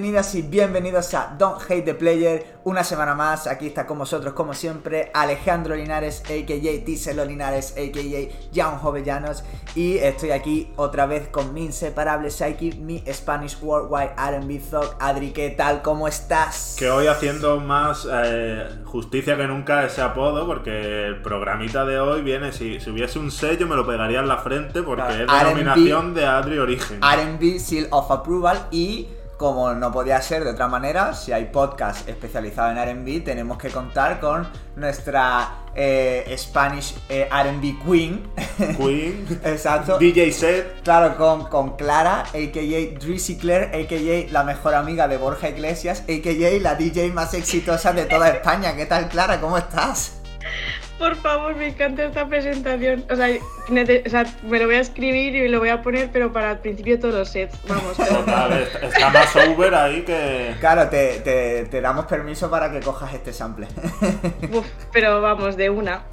bienvenidas y bienvenidos a Don't Hate the Player. Una semana más, aquí está con vosotros, como siempre, Alejandro Linares, a.k.a. Tiselo Linares, a.k.a. Jan Jovellanos. Y estoy aquí otra vez con mi inseparable Psyche, mi Spanish Worldwide R&B Thug. Adri, ¿qué tal? ¿Cómo estás? Que hoy haciendo más eh, justicia que nunca ese apodo, porque el programita de hoy viene, si, si hubiese un sello me lo pegaría en la frente, porque es denominación de Adri Origen. R&B Seal of Approval y como no podía ser de otra manera, si hay podcast especializado en RB, tenemos que contar con nuestra eh, Spanish eh, RB Queen. Queen. Exacto. DJ Set. Claro, con, con Clara, a.k.a. Drizzy Claire, a.k.a. la mejor amiga de Borja Iglesias, a.k.a. la DJ más exitosa de toda España. ¿Qué tal, Clara? ¿Cómo estás? Por favor, me encanta esta presentación. O sea, me lo voy a escribir y lo voy a poner, pero para el principio de todos los sets. Vamos. Total, está más over ahí que. Claro, te, damos permiso para que cojas este sample. Uf, pero vamos, de una.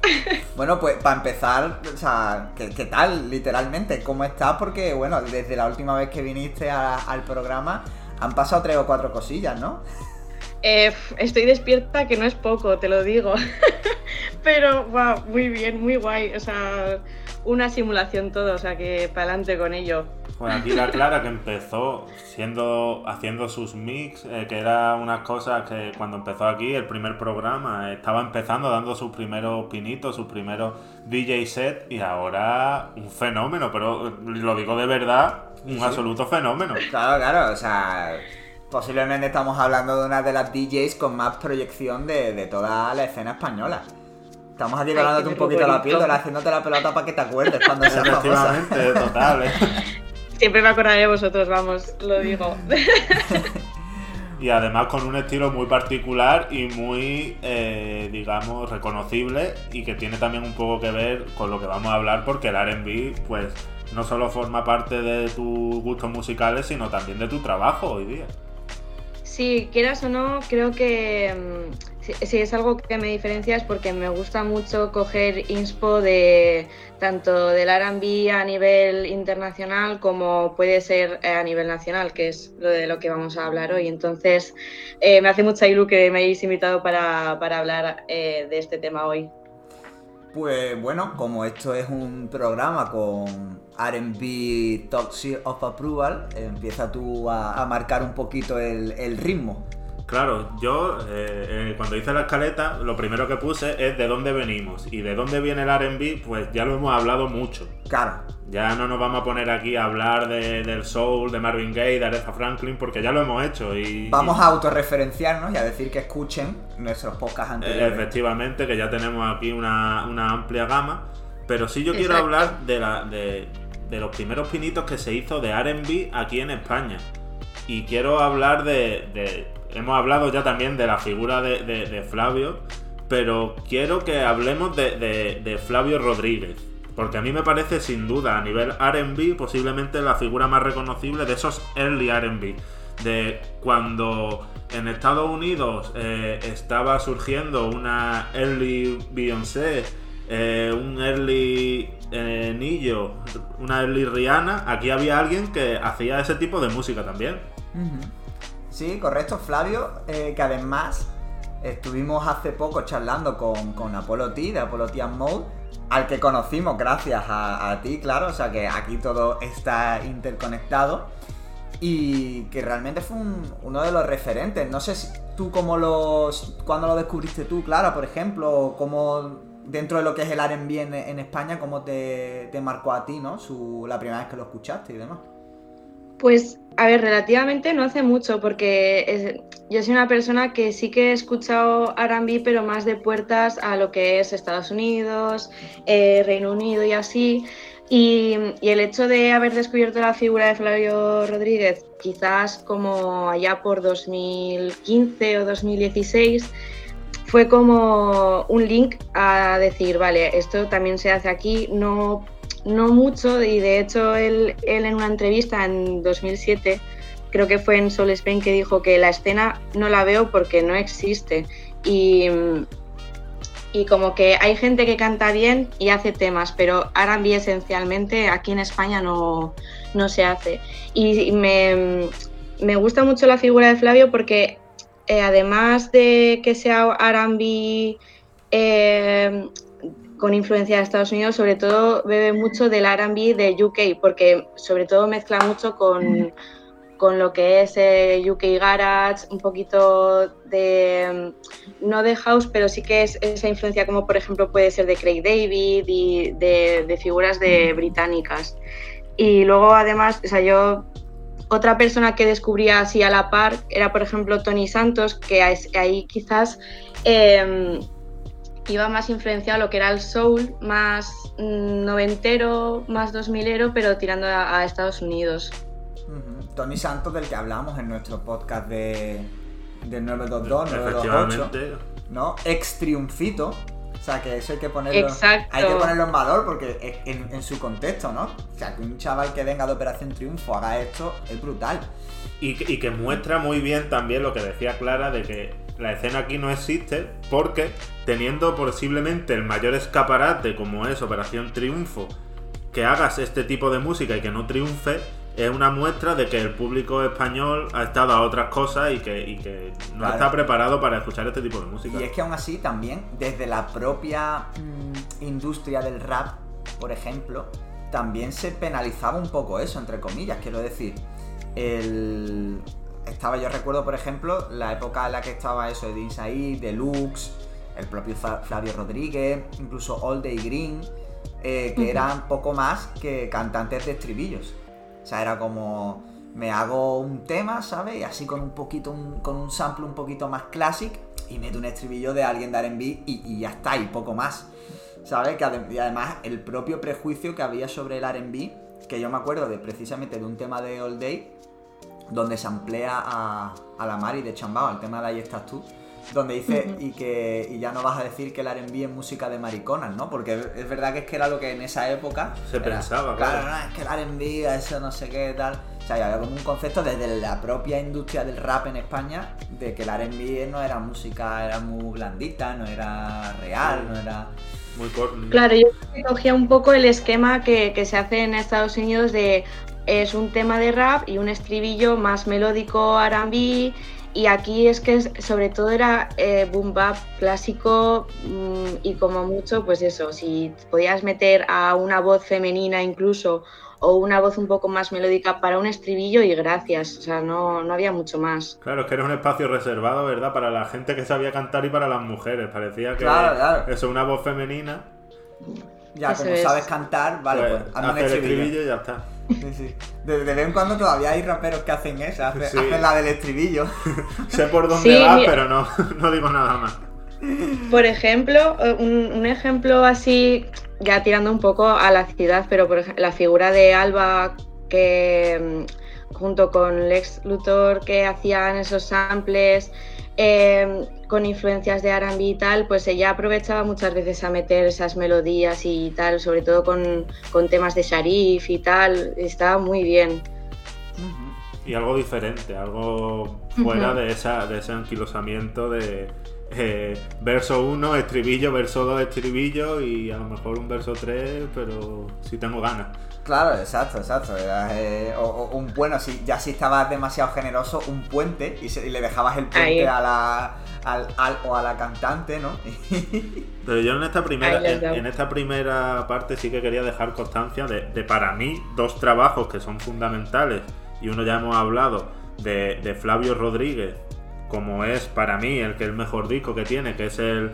Bueno, pues para empezar, o sea, ¿qué, tal, literalmente? ¿Cómo estás? Porque, bueno, desde la última vez que viniste al programa han pasado tres o cuatro cosillas, ¿no? Eh, estoy despierta, que no es poco, te lo digo. Pero, wow, muy bien, muy guay. O sea, una simulación todo, o sea que para adelante con ello. Bueno, aquí la Clara que empezó siendo haciendo sus mix, eh, que era unas cosas que cuando empezó aquí, el primer programa, estaba empezando dando sus primeros pinitos, sus primeros DJ set y ahora un fenómeno, pero lo digo de verdad, un absoluto fenómeno. Claro, claro, o sea, posiblemente estamos hablando de una de las DJs con más proyección de, toda la escena española. Estamos aquí ganándote un poquito la píldora, haciéndote la pelota para que te acuerdes cuando seas famosa. total, ¿eh? Siempre me acordaré de vosotros, vamos, lo digo. y además con un estilo muy particular y muy, eh, digamos, reconocible y que tiene también un poco que ver con lo que vamos a hablar porque el RB, pues, no solo forma parte de tus gustos musicales, sino también de tu trabajo hoy día. Sí, quieras o no, creo que mm, si, es algo que me diferencia es porque me gusta mucho coger inspo de tanto del RB a nivel internacional como puede ser a nivel nacional, que es lo de lo que vamos a hablar hoy. Entonces, eh, me hace mucha ilusión que me hayáis invitado para, hablar eh, de este tema hoy. Pues bueno, como esto es un programa con RB Toxic of Approval, empieza tú a, marcar un poquito el, ritmo. Claro, yo eh, eh, cuando hice la escaleta, lo primero que puse es de dónde venimos. Y de dónde viene el RB, pues ya lo hemos hablado mucho. Claro. Ya no nos vamos a poner aquí a hablar del soul, de Marvin Gaye, de Aretha Franklin, porque ya lo hemos hecho. y Vamos a autorreferenciarnos y a decir que escuchen nuestros podcasts anteriores. Efectivamente, que ya tenemos aquí una, amplia gama. Pero sí yo quiero hablar de, la, de, los primeros pinitos que se hizo de RB aquí en España. Y quiero hablar de, Hemos hablado ya también de la figura de, Flavio, pero quiero que hablemos de Flavio Rodríguez porque a mí me parece sin duda a nivel RB posiblemente la figura más reconocible de esos early RB. De cuando en Estados Unidos eh, estaba surgiendo una early Beyoncé, eh, un early eh, Nillo, una early Rihanna, aquí había alguien que hacía ese tipo de música también. Sí, correcto, Flavio, que además estuvimos hace poco charlando con, con Apollo T, de Apollo T Mode, al que conocimos gracias a, ti, claro, o sea que aquí todo está interconectado y que realmente fue uno de los referentes. No sé si tú cómo los, cuando lo descubriste tú, Clara, por ejemplo, cómo dentro de lo que es el R&B en, España, cómo te, te, marcó a ti, ¿no? La primera vez que lo escuchaste y demás. Pues, a ver, relativamente no hace mucho, porque yo soy una persona que sí que he escuchado RB, pero más de puertas a lo que es Estados Unidos, eh, Reino Unido y así. Y, el hecho de haber descubierto la figura de Flavio Rodríguez, quizás como allá por 2015 o 2016, fue como un link a decir, vale, esto también se hace aquí, no no mucho y de hecho él, en una entrevista en 2007, creo que fue en Soul Spain, que dijo que la escena no la veo porque no existe y, y como que hay gente que canta bien y hace temas, pero R&B esencialmente aquí en España no, no se hace. Y me, me gusta mucho la figura de Flavio porque eh, además de que sea R&B eh, con influencia de Estados Unidos, sobre todo bebe mucho del R&B de UK, porque sobre todo mezcla mucho con, con lo que es eh, UK Garage, un poquito de, no de house, pero sí que es esa influencia como por ejemplo puede ser de Craig David y de, de figuras de británicas. Y luego además, o sea, yo otra persona que descubría así a la par era, por ejemplo, Tony Santos, que ahí quizás eh, iba más influenciado a lo que era el soul, más mm, noventero, más dos milero, pero tirando a, Estados Unidos. Tony Santos, del que hablamos en nuestro podcast de, del 922, 928, ¿no? Ex triunfito, sea, que eso hay que ponerlo, hay que ponerlo en valor porque en, en, su contexto, ¿no? O sea, que un chaval que venga de Operación Triunfo haga esto es brutal. Y, y que muestra muy bien también lo que decía Clara de que la escena aquí no existe porque teniendo posiblemente el mayor escaparate como es Operación Triunfo, que hagas este tipo de música y que no triunfe, es una muestra de que el público español ha estado a otras cosas y que, no está preparado para escuchar este tipo de música. Y es que aún así también, desde la propia mm, industria del rap, por ejemplo, también se penalizaba un poco eso, entre comillas. Quiero decir, el... estaba, yo recuerdo, por ejemplo, la época en la que estaba eso de Inside, Deluxe, el propio Flavio Rodríguez, incluso All Day Green, eh, que eran poco más que cantantes de estribillos. O sea, era como me hago un tema, ¿sabes? Y así con un poquito, con un sample un poquito más clásico y meto un estribillo de alguien de R&B y, ya está, y poco más. ¿Sabes? Que y además el propio prejuicio que había sobre el R&B, que yo me acuerdo de precisamente de un tema de All Day, donde se emplea a, a la Mari de Chambao, el tema de Ahí estás tú, donde dice y que y ya no vas a decir que el R&B es música de mariconas, ¿no? Porque es verdad que es que era lo que en esa época se pensaba, claro. Claro, es que el R&B, eso no sé qué tal. O sea, había como un concepto desde la propia industria del rap en España de que el R&B no era música, era muy blandita, no era real, no era muy. Claro, yo cogía un poco el esquema que, que se hace en Estados Unidos de es un tema de rap y un estribillo más melódico R&B y aquí es que sobre todo era eh, boom bap clásico mm, y como mucho, pues eso, si podías meter a una voz femenina incluso o una voz un poco más melódica para un estribillo y gracias, o sea, no, no había mucho más. Claro, es que era un espacio reservado, ¿verdad? Para la gente que sabía cantar y para las mujeres, parecía que claro, claro. eso, una voz femenina. Ya, como sabes cantar, vale, pues, pues hazme el estribillo y ya está. De, vez en cuando todavía hay raperos que hacen esa, hacen la del estribillo. sé por dónde va, pero no, no digo nada más. Por ejemplo, eh, un, ejemplo así, ya tirando un poco a la ciudad, pero por ejemplo, la figura de Alba que mm, junto con Lex Luthor que hacían esos samples, Em, con influencias de R&B y tal, pues ella aprovechaba muchas veces a meter esas melodías y tal, sobre todo con, temas de Sharif y tal, estaba muy bien. Y algo diferente, algo fuera de, esa, de ese anquilosamiento de eh, verso 1, estribillo, verso 2, estribillo y a lo mejor un verso 3, pero si tengo ganas. Claro, exacto, exacto. Eh, o, un bueno, si ya si estabas demasiado generoso, un puente y, le dejabas el puente a la al, o a la cantante, ¿no? Pero yo en esta primera en, esta primera parte sí que quería dejar constancia de, para mí dos trabajos que son fundamentales y uno ya hemos hablado de, de Flavio Rodríguez como es para mí el que el mejor disco que tiene, que es el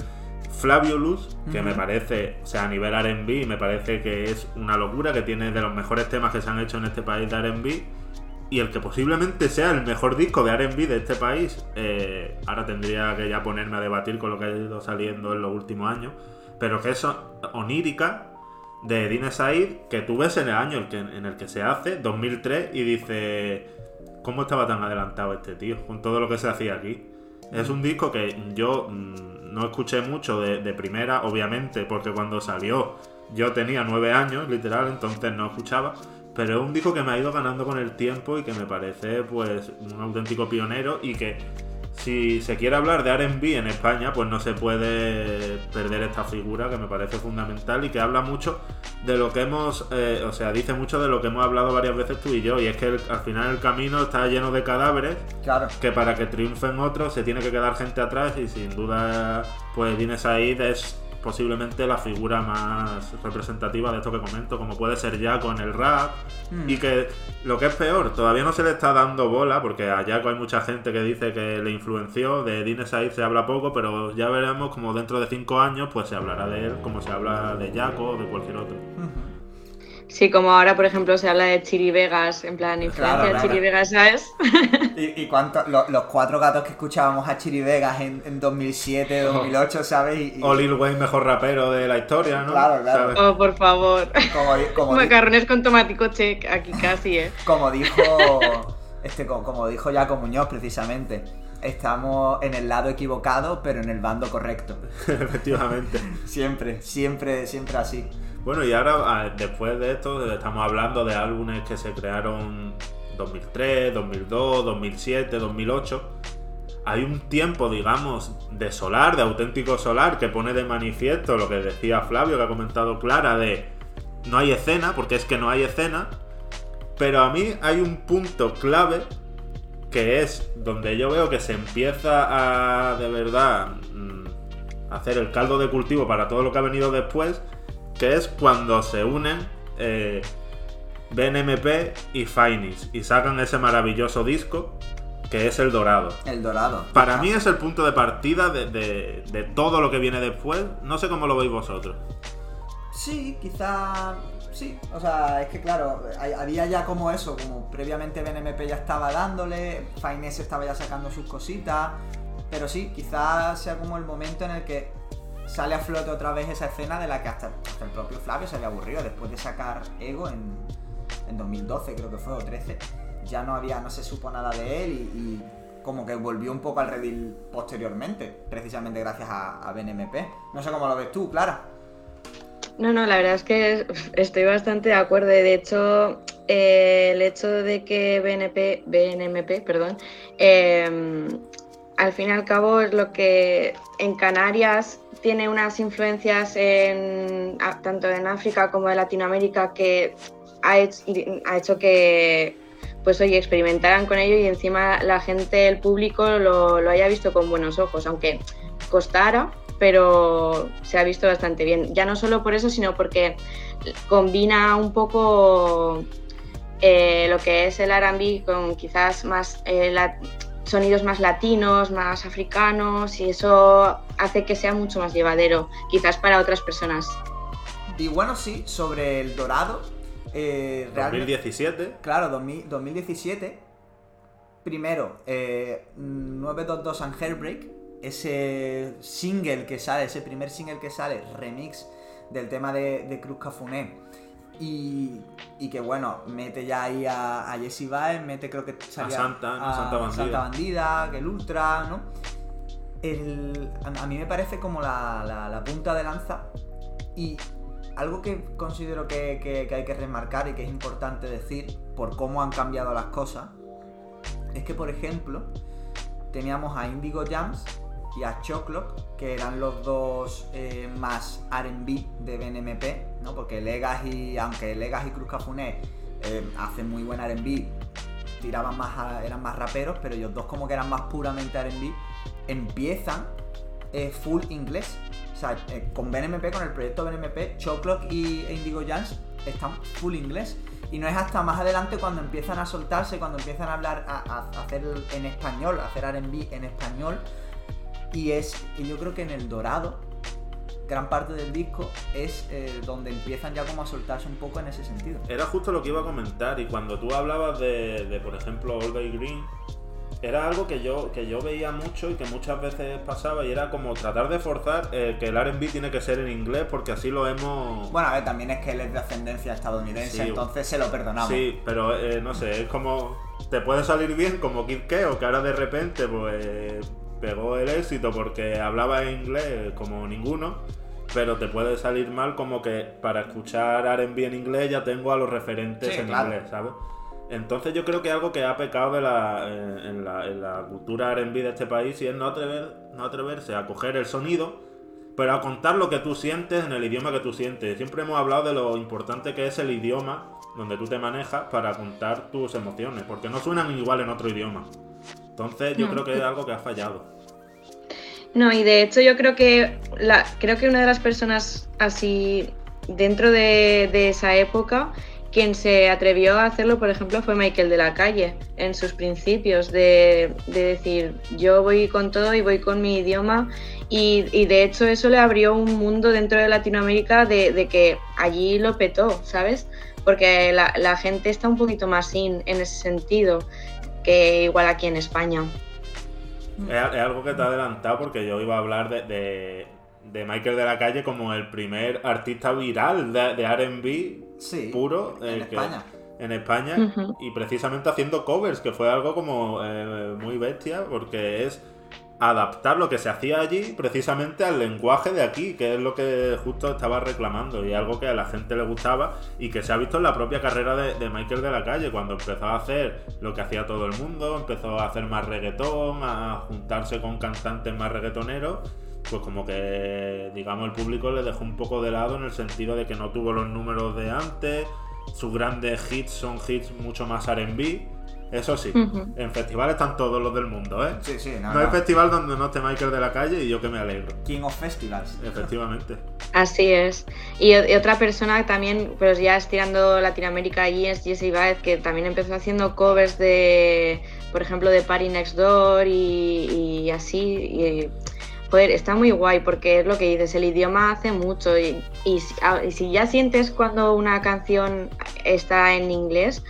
Flavio Luz, que me parece, o sea, a nivel RB, me parece que es una locura, que tiene de los mejores temas que se han hecho en este país de RB. Y el que posiblemente sea el mejor disco de RB de este país, eh, ahora tendría que ya ponerme a debatir con lo que ha ido saliendo en los últimos años, pero que es onírica de Dine Said, que tú ves en el año en el que se hace, 2003, y dice, ¿cómo estaba tan adelantado este tío con todo lo que se hacía aquí? Es un disco que yo mm, no escuché mucho de, primera, obviamente, porque cuando salió yo tenía nueve años, literal, entonces no escuchaba. Pero es un disco que me ha ido ganando con el tiempo y que me parece pues un auténtico pionero y que si se quiere hablar de RB en España, pues no se puede perder esta figura que me parece fundamental y que habla mucho de lo que hemos, eh, o sea, dice mucho de lo que hemos hablado varias veces tú y yo, y es que al final el camino está lleno de cadáveres, claro. que para que triunfen otros se tiene que quedar gente atrás y sin duda, pues Dines Said es posiblemente la figura más representativa de esto que comento, como puede ser Jaco en el rap, hmm. y que lo que es peor, todavía no se le está dando bola, porque a Jaco hay mucha gente que dice que le influenció, de Dines Said se habla poco, pero ya veremos como dentro de cinco años pues se hablará de él como se habla de Jaco o de cualquier otro. Sí, como ahora, por ejemplo, se habla de Chiri Vegas, en plan, influencia de Chiri Vegas, ¿sabes? ¿Y, y cuánto, los cuatro gatos que escuchábamos a Chiri Vegas en, en 2007, 2008, ¿sabes? Y, O Lil Wayne, mejor rapero de la historia, ¿no? Claro, claro. Oh, por favor. Como, Macarrones con tomatico check, aquí casi, ¿eh? Como dijo, este, como, como dijo Jaco Muñoz, precisamente estamos en el lado equivocado, pero en el bando correcto. Efectivamente. siempre, siempre, siempre así. Bueno, y ahora, ah, después de esto, estamos hablando de álbumes que se crearon 2003, 2002, 2007, 2008. Hay un tiempo, digamos, de solar, de auténtico solar, que pone de manifiesto lo que decía Flavio, que ha comentado Clara, de no hay escena, porque es que no hay escena. Pero a mí hay un punto clave que es donde yo veo que se empieza a de verdad mm, hacer el caldo de cultivo para todo lo que ha venido después que es cuando se unen eh, BNMP y Finis y sacan ese maravilloso disco que es El Dorado. El Dorado. Para mí es el punto de partida de, todo lo que viene después. No sé cómo lo veis vosotros. Sí, quizá sí, o sea, es que claro, había ya como eso, como previamente BNMP ya estaba dándole, Fines estaba ya sacando sus cositas, pero sí, quizá sea como el momento en el que sale a flote otra vez esa escena de la que hasta, el propio Flavio se había aburrido después de sacar Ego en, 2012 creo que fue o 13 ya no había no se supo nada de él y, como que volvió un poco al redil posteriormente precisamente gracias a, BNMP no sé cómo lo ves tú Clara. No, no, la verdad es que estoy bastante de acuerdo. De hecho, eh, el hecho de que BNP, BNMP, perdón, eh, al fin y al cabo es lo que en Canarias tiene unas influencias en, tanto en África como en Latinoamérica que ha hecho, que pues experimentaran con ello y encima la gente, el público lo, haya visto con buenos ojos, aunque costara, pero se ha visto bastante bien. Ya no solo por eso, sino porque combina un poco eh, lo que es el RB con quizás más eh, la, sonidos más latinos, más africanos y eso hace que sea mucho más llevadero, quizás para otras personas. Y bueno, sí, sobre el dorado. Eh, 2017. Claro, 2017. Primero, eh, 922 and Hairbreak, ese single que sale, ese primer single que sale, remix del tema de, de Cruz Cafuné y, que bueno, mete ya ahí a, a Jesse Baez, mete creo que salía a Santa, Santa Bandida, Santa Bandida que el Ultra, ¿no? a, mí me parece como la, punta de lanza y algo que considero que, hay que remarcar y que es importante decir por cómo han cambiado las cosas es que, por ejemplo, teníamos a Indigo Jams y a Choclock, que eran los dos eh, más RB de BNMP, ¿no? Porque Legacy, aunque Legacy y Cruz Cafuné eh, hacen muy buen RB, tiraban más eran más raperos, pero ellos dos como que eran más puramente RB, empiezan eh, full inglés. O sea, con BNMP, con el proyecto BNMP, Choclock y Indigo Jams están full inglés. Y no es hasta más adelante cuando empiezan a soltarse, cuando empiezan a hablar, a, a hacer en español, a hacer RB en español, y es, y yo creo que en el dorado, gran parte del disco es eh, donde empiezan ya como a soltarse un poco en ese sentido. Era justo lo que iba a comentar, y cuando tú hablabas de, por ejemplo, Olga y Green, era algo que yo, que yo veía mucho y que muchas veces pasaba y era como tratar de forzar eh, que el RB tiene que ser en inglés porque así lo hemos... Bueno, a ver, también es que él es de ascendencia estadounidense, entonces se lo perdonamos. Sí, pero eh, no sé, es como... Te puede salir bien como Kid Keo, que ahora de repente pues pegó el éxito porque hablaba inglés como ninguno, pero te puede salir mal como que para escuchar R&B en inglés ya tengo a los referentes en inglés, ¿sabes? Entonces yo creo que algo que ha pecado de la, eh, en, la, en la cultura RB de este país y es no, atrever, no atreverse a coger el sonido, pero a contar lo que tú sientes en el idioma que tú sientes. Siempre hemos hablado de lo importante que es el idioma donde tú te manejas para contar tus emociones, porque no suenan igual en otro idioma. Entonces yo No. creo que es algo que ha fallado. No, y de hecho yo creo que la, creo que una de las personas así dentro de, de esa época quien se atrevió a hacerlo, por ejemplo, fue Michael de la Calle, en sus principios, de, de decir, yo voy con todo y voy con mi idioma, y, y de hecho eso le abrió un mundo dentro de Latinoamérica de, de que allí lo petó, ¿sabes? Porque la, la gente está un poquito más in en ese sentido que igual aquí en España. Es, es algo que te ha adelantado porque yo iba a hablar de, de, de Michael de la Calle como el primer artista viral de, de RB Sí. puro en eh, que- España. en España y precisamente haciendo covers, que fue algo como eh, muy bestia porque es adaptar lo que se hacía allí precisamente al lenguaje de aquí, que es lo que justo estaba reclamando y algo que a la gente le gustaba y que se ha visto en la propia carrera de, Michael de la Calle, cuando empezó a hacer lo que hacía todo el mundo, empezó a hacer más reggaetón, a juntarse con cantantes más reggaetoneros, pues como que digamos el público le dejó un poco de lado en el sentido de que no tuvo los números de antes, sus grandes hits son hits mucho más R&B. Eso sí, en festivales están todos los del mundo, ¿eh? Sí, sí, no, No hay festival donde no esté Michael de la calle y yo que me alegro. King of Festivals. Efectivamente. Así es. Y, otra persona también, pues ya estirando Latinoamérica allí, es Jessie Baez, que también empezó haciendo covers de, por ejemplo, de Party Next Door y, y así. Y, joder, está muy guay porque es lo que dices, el idioma hace mucho. Y, y si- a- y si ya sientes cuando una canción está en inglés,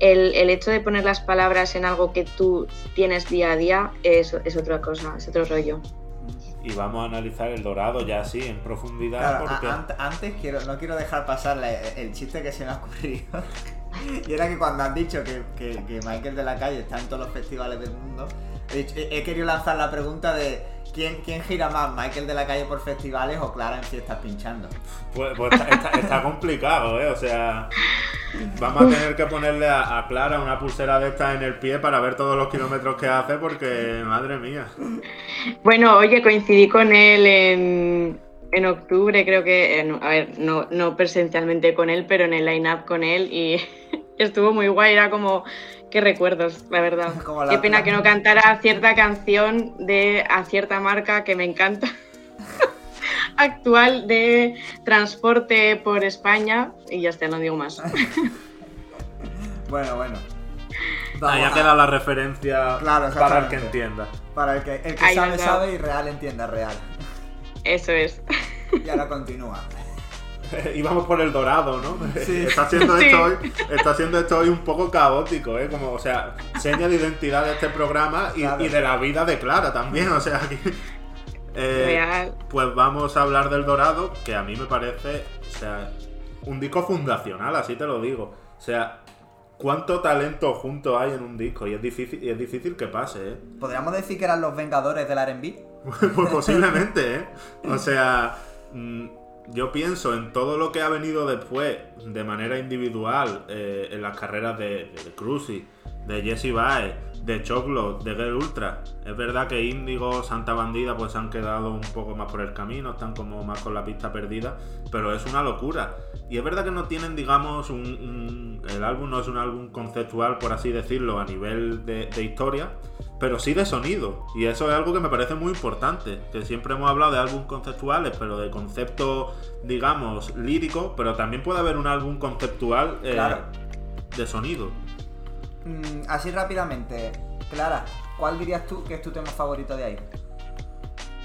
el, el hecho de poner las palabras en algo que tú tienes día a día es, es otra cosa, es otro rollo. Y vamos a analizar el dorado ya así, en profundidad, Claro, a- antes quiero, no quiero dejar pasar la- el chiste que se me ha ocurrido. y era que cuando han dicho que, que- que Michael de la Calle está en todos los festivales del mundo, he querido lanzar la pregunta de ¿quién, quién gira más, Michael de la Calle por festivales o Clara en fiestas pinchando? Pues, pues está, está- está complicado, ¿eh? O sea, vamos a tener que ponerle a, a Clara una pulsera de estas en el pie para ver todos los kilómetros que hace, porque, madre mía. Bueno, oye, coincidí con él en, en octubre, creo que, en- a ver, no, no presencialmente con él, pero en el line-up con él y estuvo muy guay, era como, qué recuerdos, la verdad. Como la- Qué pena que no cantara cierta canción de a cierta marca que me encanta. actual de transporte por España y ya está, no digo más. Bueno, bueno. Ahí ha a- quedado la referencia Claro, para el que entienda. Para el que, el que sabe, sabe y real entienda real. Eso es. Y ahora continúa. Y vamos por el dorado, ¿no? Sí. Está siendo Sí. esto hoy, está siendo esto hoy un poco caótico, ¿eh? Como, o sea, seña de identidad de este programa y, Claro. y de la vida de Clara también, o sea, aquí- eh, Real. Pues vamos a hablar del dorado, que a mí me parece, o sea, un disco fundacional, así te lo digo. O sea, cuánto talento junto hay en un disco y es difícil, y es difícil que pase, ¿eh? ¿Podríamos decir que eran los Vengadores del RB? Pues posiblemente, ¿eh? O sea, yo pienso en todo lo que ha venido después de manera individual eh, en las carreras de, de, de de Jesse Baez, de Choclo, de Girl Ultra. Es verdad que Índigo, Santa Bandida, pues han quedado un poco más por el camino, están como más con la pista perdida, pero es una locura. Y es verdad que no tienen, digamos, un, un- el álbum no es un álbum conceptual, por así decirlo, a nivel de, de historia, pero sí de sonido. Y eso es algo que me parece muy importante. Que siempre hemos hablado de álbumes conceptuales, pero de concepto, digamos, lírico, pero también puede haber un álbum conceptual eh, Claro. de sonido. Mm, así rápidamente, Clara, ¿cuál dirías tú que es tu tema favorito de ahí?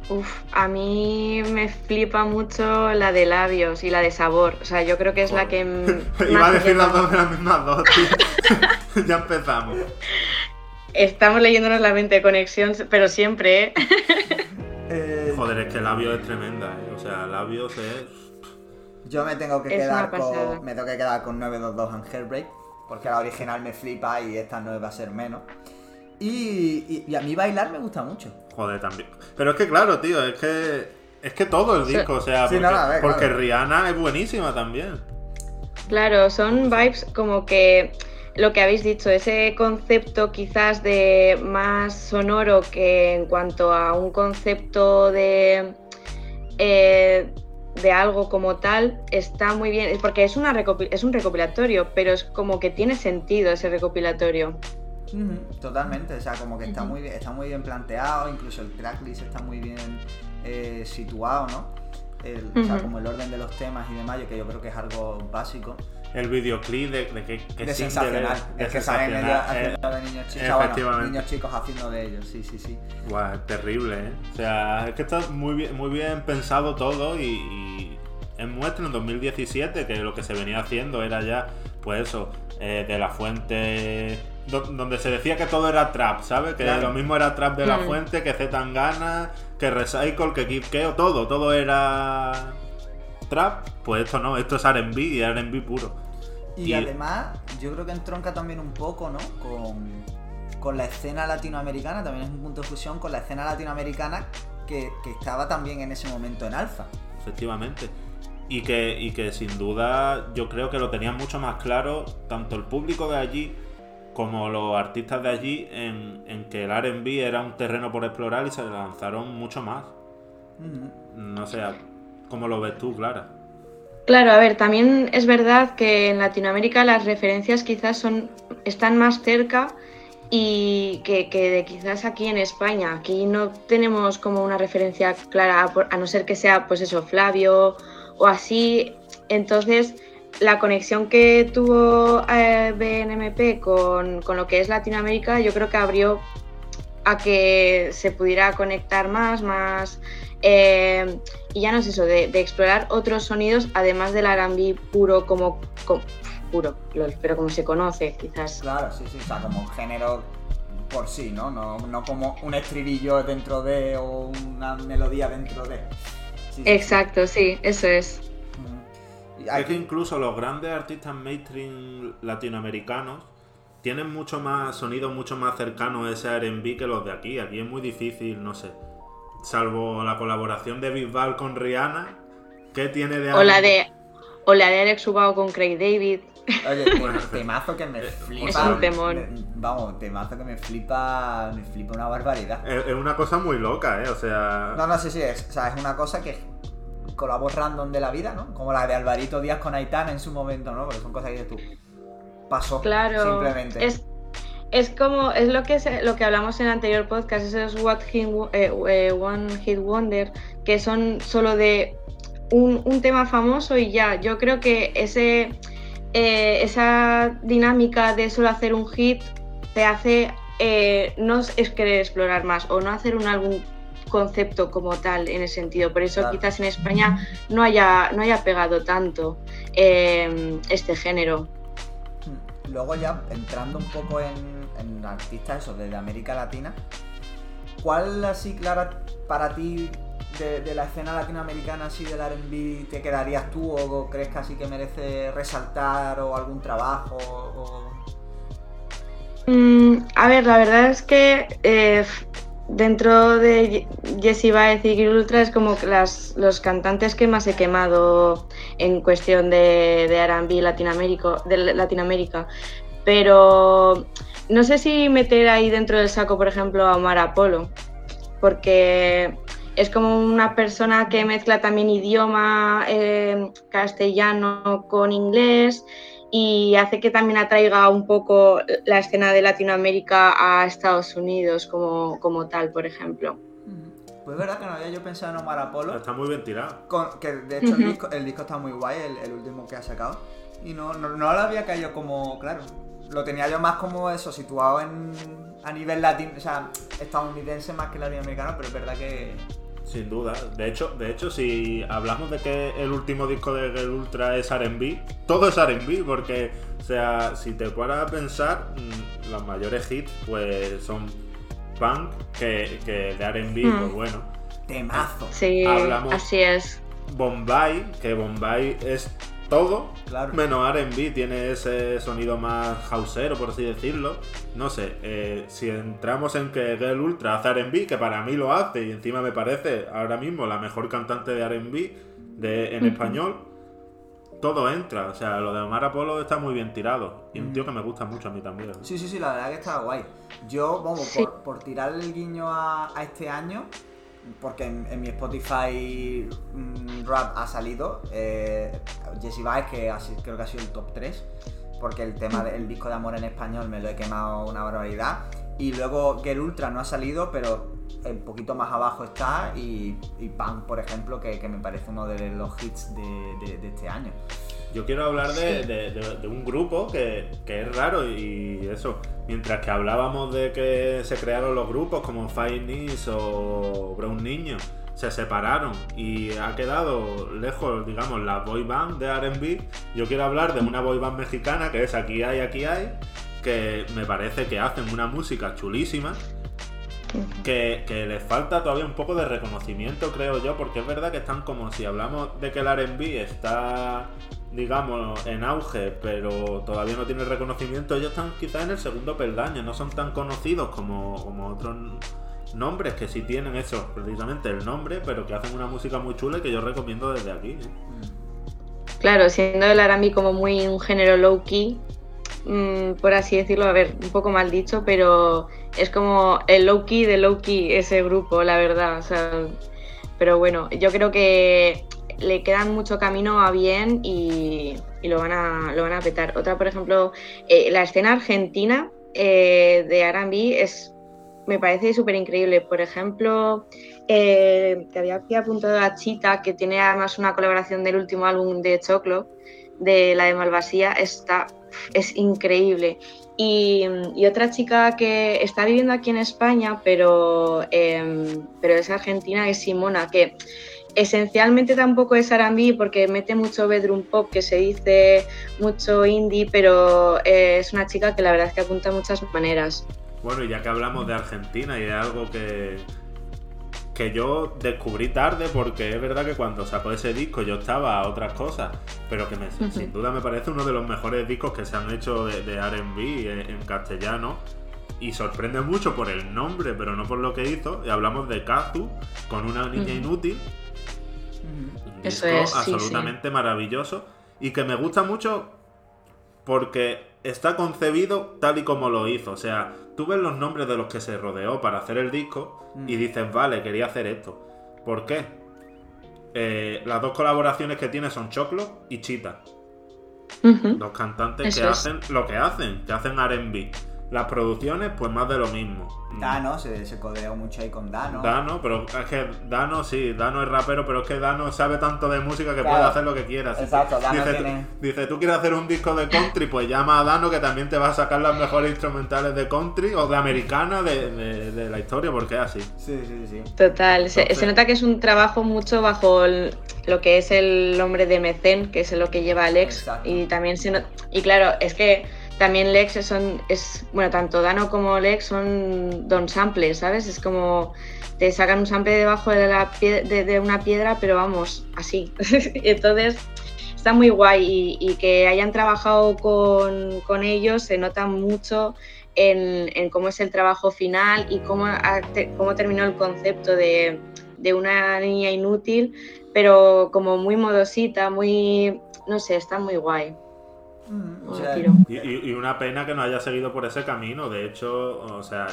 Uf, a mí me flipa mucho la de labios y la de sabor. O sea, yo creo que es la que Iba a decir las dos de las mismas dos, tío. ya empezamos. Estamos leyéndonos la mente conexión, pero siempre, ¿eh? Eh, Joder, es que Labios es tremenda, ¿eh? O sea, Labios es... Yo me tengo que Es quedar con. Me tengo que quedar con 922 en Hairbreak. Porque la original me flipa y esta no va a ser menos. Y, y- y a mí bailar me gusta mucho. Joder, también. Pero es que claro, tío, es que... Es que todo el Sí. disco, o sea, Sí, porque, no, a ver, porque claro. Rihanna es buenísima también. Claro, son vibes como que lo que habéis dicho, ese concepto quizás de más sonoro que en cuanto a un concepto de, eh, de algo como tal, está muy bien, porque es, una es un recopilatorio, pero es como que tiene sentido ese recopilatorio. totalmente, o sea, como que está, muy bien, está muy bien planteado, incluso el tracklist está muy bien eh, situado, ¿no? o sea, como el orden de los temas y demás, yo que yo creo que es algo básico el videoclip de, de que, que de sensacional. es que salen ellos haciendo de niños chicos. niños chicos haciendo de ellos, sí, sí, sí. Guau, terrible, ¿eh? O sea, es que está muy bien, muy bien pensado todo y, y en muestra en 2017 que lo que se venía haciendo era ya, pues eso, eh, de la fuente donde se decía que todo era trap, ¿sabes? Que lo mismo era trap de la mm. fuente, que Z Tangana, que Recycle, que Kid Keo, todo, todo era trap. Pues esto no, esto es RB y RB puro. Y, además, yo creo que entronca también un poco, ¿no? Con, la escena latinoamericana, también es un punto de fusión con la escena latinoamericana que, estaba también en ese momento en alfa. Efectivamente. Y que, y que sin duda yo creo que lo tenían mucho más claro tanto el público de allí como los artistas de allí en, que el RB era un terreno por explorar y se lanzaron mucho más. No sé, ¿cómo lo ves tú, Clara? Claro, a ver, también es verdad que en Latinoamérica las referencias quizás son, están más cerca y que, de quizás aquí en España. Aquí no tenemos como una referencia clara, a no ser que sea, pues eso, Flavio o así. Entonces, la conexión que tuvo eh, BNMP con, con, lo que es Latinoamérica, yo creo que abrió a que se pudiera conectar más, más eh, y ya no es eso, de, explorar otros sonidos, además del R&B puro como, puro, pero como se conoce, quizás. Claro, sí, sí, o sea, como género por sí, ¿no? ¿no? como un estribillo dentro de o una melodía dentro de. Exacto, sí, eso es. Es que incluso los grandes artistas mainstream latinoamericanos tienen mucho más sonido mucho más cercano a ese R&B que los de aquí. Aquí es muy difícil, no sé salvo la colaboración de Bisbal con Rihanna, ¿qué tiene de o la de o la de Alex Ubao con Craig David. Oye, bueno, temazo que me flipa. Es un temón. vamos, temazo que me flipa, me flipa una barbaridad. Es, una cosa muy loca, ¿eh? O sea... No, no, sí, sí, es, o sea, es una cosa que con la voz random de la vida, ¿no? Como la de Alvarito Díaz con Aitana en su momento, ¿no? Porque son cosas que tú pasó claro, simplemente. Es, es como, es lo que, lo que hablamos en el anterior podcast, esos What eh, eh, One Hit Wonder, que son solo de un, tema famoso y ya. Yo creo que ese, eh, esa dinámica de solo hacer un hit te hace no es querer explorar más o no hacer un álbum concepto como tal en ese sentido. Por eso quizás en España no haya, no haya pegado tanto este género. Luego ya entrando un poco en, artistas eso, desde América Latina. ¿Cuál así, Clara, para ti de, la escena latinoamericana así del R&B te quedarías tú o crees que así que merece resaltar o algún trabajo? Mm, a ver, la verdad es que eh, dentro de Jessie Baez y Ultra es como las, los cantantes que más he quemado en cuestión de, de R&B Latinoamérica, de Latinoamérica. Pero no sé si meter ahí dentro del saco, por ejemplo, a Omar Apolo, porque es como una persona que mezcla también idioma eh, castellano con inglés y hace que también atraiga un poco la escena de Latinoamérica a Estados Unidos como, como tal, por ejemplo. Pues es verdad que no había yo pensado en Omar Apolo. Está muy bien tirado. que de hecho el, disco, está muy guay, el, último que ha sacado. Y no, no, no lo había caído como, claro, lo tenía yo más como eso, situado en a nivel latino, o sea, estadounidense más que latinoamericano, pero es verdad que... Sin duda. De hecho, de hecho, si hablamos de que el último disco de Girl Ultra es R&B, todo es R&B, porque, o sea, si te paras a pensar, mm, los mayores hits, pues son punk que, que de R&B, pues hmm. bueno. Temazo. Sí, así es. Bombay, que Bombay es todo, menos RB, tiene ese sonido más houseero, por así decirlo. No sé, eh, si entramos en que Girl Ultra hace RB, que para mí lo hace, y encima me parece ahora mismo la mejor cantante de RB en español, todo entra. O sea, lo de Omar Apolo está muy bien tirado. Y un tío que me gusta mucho a mí también. Sí, sí, sí, la verdad que está guay. Yo, vamos, por, tirar el guiño a, este año, porque en, mi Spotify mm, rap ha salido eh, Jesse Baez, que creo que ha sido el top 3, porque el tema del disco de amor en español me lo he quemado una barbaridad. Y luego Girl Ultra no ha salido, pero un poquito más abajo está y, y por ejemplo, que, me parece uno de los hits de, este año. Yo quiero hablar de, un grupo que, es raro y eso, mientras que hablábamos de que se crearon los grupos como Five o Brown Niño, se separaron y ha quedado lejos, digamos, la boy band de RB. Yo quiero hablar de una boy band mexicana que es Aquí hay, aquí hay, que me parece que hacen una música chulísima que, les falta todavía un poco de reconocimiento, creo yo, porque es verdad que están como si hablamos de que el RB está, digamos, en auge, pero todavía no tiene reconocimiento, ellos están quizás en el segundo peldaño, no son tan conocidos como, como otros nombres que sí tienen eso, precisamente el nombre, pero que hacen una música muy chula y que yo recomiendo desde aquí. Claro, siendo el R&B como muy un género low key, mm, por así decirlo, a ver, un poco mal dicho, pero es como el low key de low key ese grupo, la verdad. pero bueno, yo creo que le quedan mucho camino a bien y, lo, van a, lo van a petar. Otra, por ejemplo, eh, la escena argentina eh, de R&B es me parece súper increíble. Por ejemplo, eh, te había aquí apuntado a Chita, que tiene además una colaboración del último álbum de Choclo, de la de Malvasía, está, es increíble. Y, otra chica que está viviendo aquí en España, pero, em, pero es argentina, es Simona, que esencialmente tampoco es R&B porque mete mucho bedroom pop, que se dice mucho indie, pero eh, es una chica que la verdad es que apunta a muchas maneras. Bueno, y ya que hablamos de Argentina y de algo que, que yo descubrí tarde porque es verdad que cuando sacó ese disco yo estaba a otras cosas, pero que sin duda me parece uno de los mejores discos que se han hecho de, de RB en, castellano y sorprende mucho por el nombre, pero no por lo que hizo. Y hablamos de Kazu con una niña inútil. Un disco absolutamente maravilloso y que me gusta mucho porque está concebido tal y como lo hizo. O sea, tú ves los nombres de los que se rodeó para hacer el disco y mm. dices, vale, quería hacer esto. ¿Por qué? Eh, las dos colaboraciones que tiene son Choclo y Chita. Dos cantantes que hacen lo que hacen, que hacen RB. Las producciones, pues más de lo mismo. Dano, se, se codeó mucho ahí con Dano. Dano, pero es que Dano sí, Dano es rapero, pero es que Dano sabe tanto de música que puede hacer lo que quiera. Exacto, Dano dice, tiene... tú, dice, tú quieres hacer un disco de country, pues llama a Dano que también te va a sacar las mejores instrumentales de country o de americana de, la historia, porque es así. Sí, sí, sí. Total, se, nota que es un trabajo mucho bajo lo que es el nombre de Mecen, que es lo que lleva Alex. Y también se Y claro, es que también Lex son, es, bueno, tanto Dano como Lex son don samples, ¿sabes? Es como te sacan un sample debajo de, la de, una piedra, pero vamos, así. Entonces, está muy guay y, que hayan trabajado con, ellos se nota mucho en, cómo es el trabajo final y cómo, cómo terminó el concepto de, de una niña inútil, pero como muy modosita, muy, no sé, está muy guay. Mm, y, una pena que no haya seguido por ese camino, de hecho, o sea...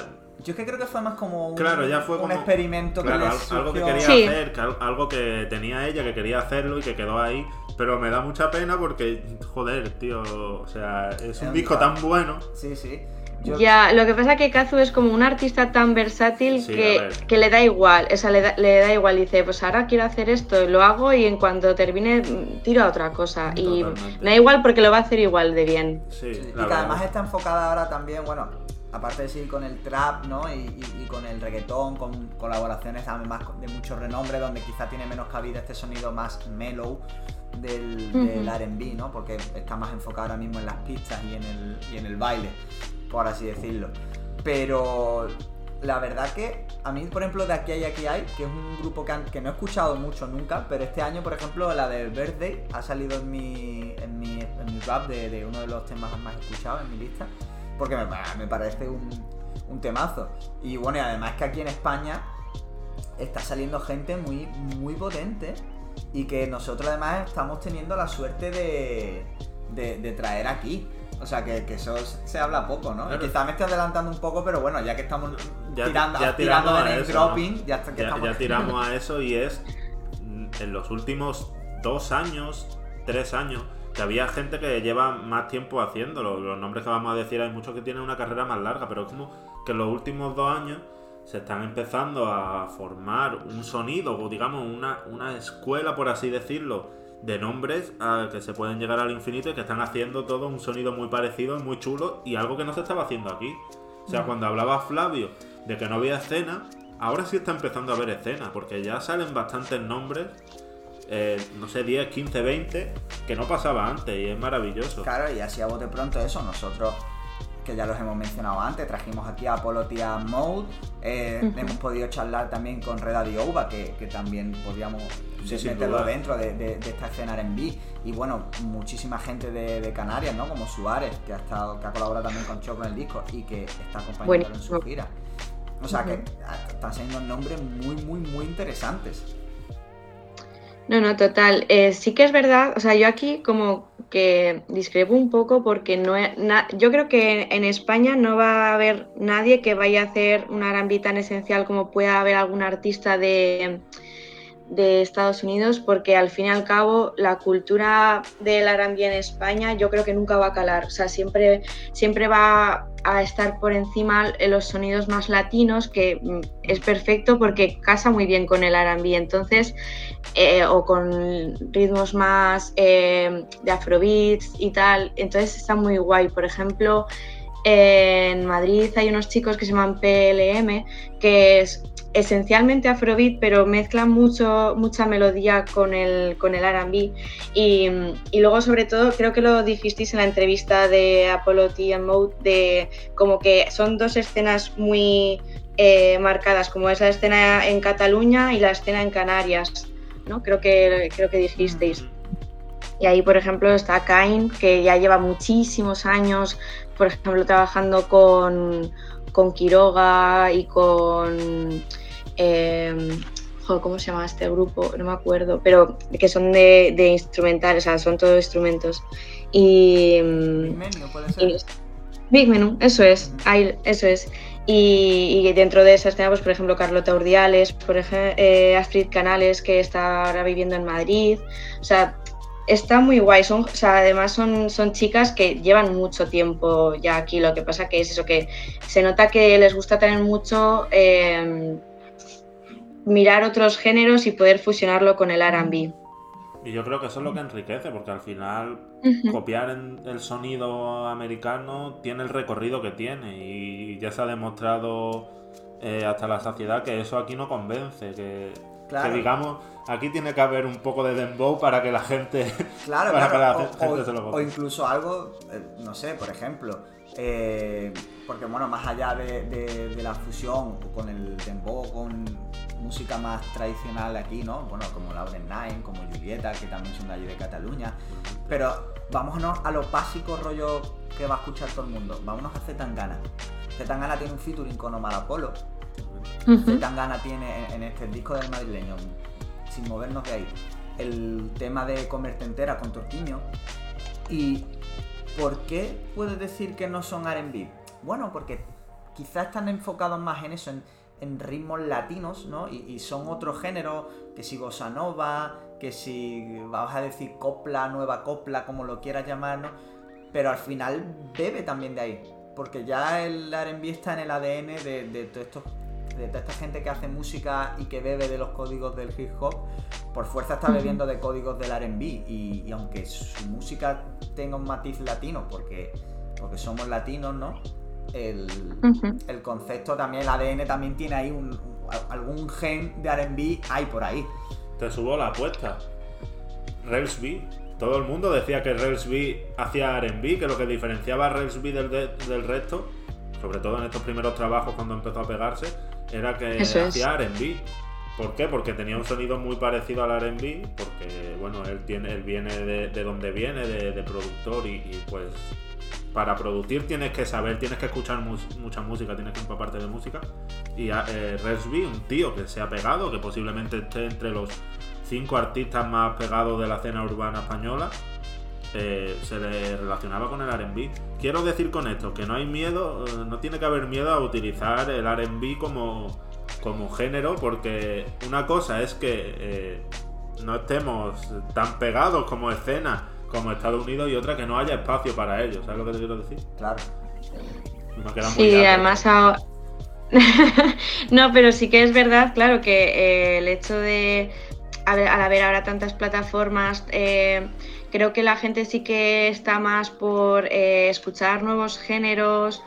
Yo es que creo que fue más como un, claro, ya fue un experimento que algo que quería hacer, algo que tenía ella, que quería hacerlo y que quedó ahí, pero me da mucha pena porque, joder, tío, o sea, es un disco tan bueno. Sí, sí. Ya, lo que pasa es que Kazu es como un artista tan versátil que, le da igual, o sea, le da, igual, dice, pues ahora quiero hacer esto, lo hago y en cuanto termine tiro a otra cosa. Y me da igual porque lo va a hacer igual de bien. Sí, y que además está enfocada ahora también, bueno, aparte de seguir con el trap, ¿no? Y, con el reggaetón, con colaboraciones además de mucho renombre, donde quizá tiene menos cabida este sonido más mellow del, del RB, ¿no? Porque está más enfocado ahora mismo en las pistas y en el, y en el baile por así decirlo. Pero la verdad que a mí, por ejemplo, de Aquí hay, Aquí hay, que es un grupo que, no he escuchado mucho nunca, pero este año, por ejemplo, la del Birthday ha salido en mi, en mi, en mi rap de, uno de los temas más escuchados en mi lista, porque me, parece un, un, temazo. Y bueno, y además que aquí en España está saliendo gente muy, muy potente y que nosotros además estamos teniendo la suerte de, de, traer aquí. O sea, que, eso se habla poco, ¿no? Quizá me estoy adelantando un poco, pero bueno, ya que estamos tirando, ya tirando de name dropping, ya, ya tiramos a eso y es en los últimos dos años, tres años, que había gente que lleva más tiempo haciéndolo. Los nombres que vamos a decir, hay muchos que tienen una carrera más larga, pero es como que en los últimos dos años se están empezando a formar un sonido, o digamos una, una escuela, por así decirlo, de nombres a que se pueden llegar al infinito y que están haciendo todo un sonido muy parecido, muy chulo y algo que no se estaba haciendo aquí. O sea, mm. cuando hablaba Flavio de que no había escena, ahora sí está empezando a haber escena, porque ya salen bastantes nombres eh, no sé, 10, 15, 20, que no pasaba antes y es maravilloso. Claro, y así a bote pronto eso, nosotros que ya los hemos mencionado antes, trajimos aquí a Apollo Tia Mode, eh, hemos podido charlar también con Reda Diouba, que, que también podíamos meterlo dentro de, esta escena R&B y bueno, muchísima gente de, Canarias, ¿no? Como Suárez, que ha estado, que ha colaborado también con Choco en el disco y que está acompañándolo en su gira. O sea que están siendo nombres muy, muy, muy interesantes. No, no, total. Eh, sí que es verdad, o sea, yo aquí como que discrepo un poco porque no yo creo que en España no va a haber nadie que vaya a hacer una R&B tan esencial como pueda haber algún artista de, de Estados Unidos porque al fin y al cabo la cultura del R&B en España yo creo que nunca va a calar, o sea, siempre, siempre va a estar por encima los sonidos más latinos, que mm, es perfecto porque casa muy bien con el R&B, entonces, eh, o con ritmos más eh, de afrobeats y tal, entonces está muy guay, por ejemplo, en Madrid hay unos chicos que se llaman PLM, que es esencialmente afrobeat, pero mezclan mucho, mucha melodía con el, con el RB. Y, y, luego, sobre todo, creo que lo dijisteis en la entrevista de Apollo T and Mode, de como que son dos escenas muy eh, marcadas, como es la escena en Cataluña y la escena en Canarias, ¿no? Creo que, creo que dijisteis. Y ahí, por ejemplo, está Kain, que ya lleva muchísimos años, por ejemplo, trabajando con, con Quiroga y con eh, ¿cómo se llama este grupo? No me acuerdo, pero que son de, de instrumentales, o sea, son todos instrumentos. Y, Big Menu, puede ser. Big Menu, eso es, ahí, eso es. Y, dentro de esa escena, pues por ejemplo, Carlota Urdiales, por ejemplo, eh, Astrid Canales, que está ahora viviendo en Madrid. O sea, está muy guay. Son, o sea, además son, son chicas que llevan mucho tiempo ya aquí. Lo que pasa que es eso, que se nota que les gusta tener mucho. Eh, mirar otros géneros y poder fusionarlo con el RB. Y yo creo que eso es lo que enriquece, porque al final copiar el sonido americano tiene el recorrido que tiene y ya se ha demostrado eh, hasta la saciedad que eso aquí no convence, que, digamos, aquí tiene que haber un poco de dembow para que la gente, claro, para que o, se lo O incluso algo, eh, no sé, por ejemplo, eh, porque bueno, más allá de, la fusión con el dembow, con música más tradicional aquí, ¿no? Bueno, como Lauren Nine, como Julieta, que también son de allí de Cataluña. Pero vámonos a lo básico rollo que va a escuchar todo el mundo. Vámonos a Zetangana. Zetangana tiene un featuring con Omar Apolo. Zetangana tiene en este disco del madrileño, sin movernos de ahí, el tema de Comerte entera con Torquiño. ¿Y por qué puedes decir que no son RB? Bueno, porque quizás están enfocados más en eso, en ritmos latinos, ¿no? Y, son otros géneros, que si bossa nova, que si vamos a decir copla, nueva copla, como lo quieras llamar, ¿no? Pero al final bebe también de ahí, porque ya el R&B está en el ADN de, de, de toda esta gente que hace música y que bebe de los códigos del hip hop, por fuerza está bebiendo de códigos del RB. Y, y, aunque su música tenga un matiz latino, porque, porque somos latinos, ¿no? el, concepto también, el ADN también tiene ahí un, algún gen de RB, hay por ahí. Te subo la apuesta. Rails Todo el mundo decía que Rails hacía RB, que lo que diferenciaba a Rails del, del resto, sobre todo en estos primeros trabajos cuando empezó a pegarse, era que hacía RB. ¿Por qué? Porque tenía un sonido muy parecido al RB, porque bueno, él tiene, él viene de, donde viene, de, productor, y, pues para producir tienes que saber, tienes que escuchar mucha música, tienes que empaparte de música. Y eh, Resby, un tío que se ha pegado, que posiblemente esté entre los cinco artistas más pegados de la escena urbana española, eh, se le relacionaba con el RB. Quiero decir con esto que no hay miedo, eh, no tiene que haber miedo a utilizar el RB como, como género, porque una cosa es que eh, no estemos tan pegados como escena como Estados Unidos y otra que no haya espacio para ellos. ¿Sabes lo que te quiero decir? Claro. sí, además no, pero sí que es verdad, claro, que el hecho de, al, haber ahora tantas plataformas, creo que la gente sí que está más por eh, escuchar nuevos géneros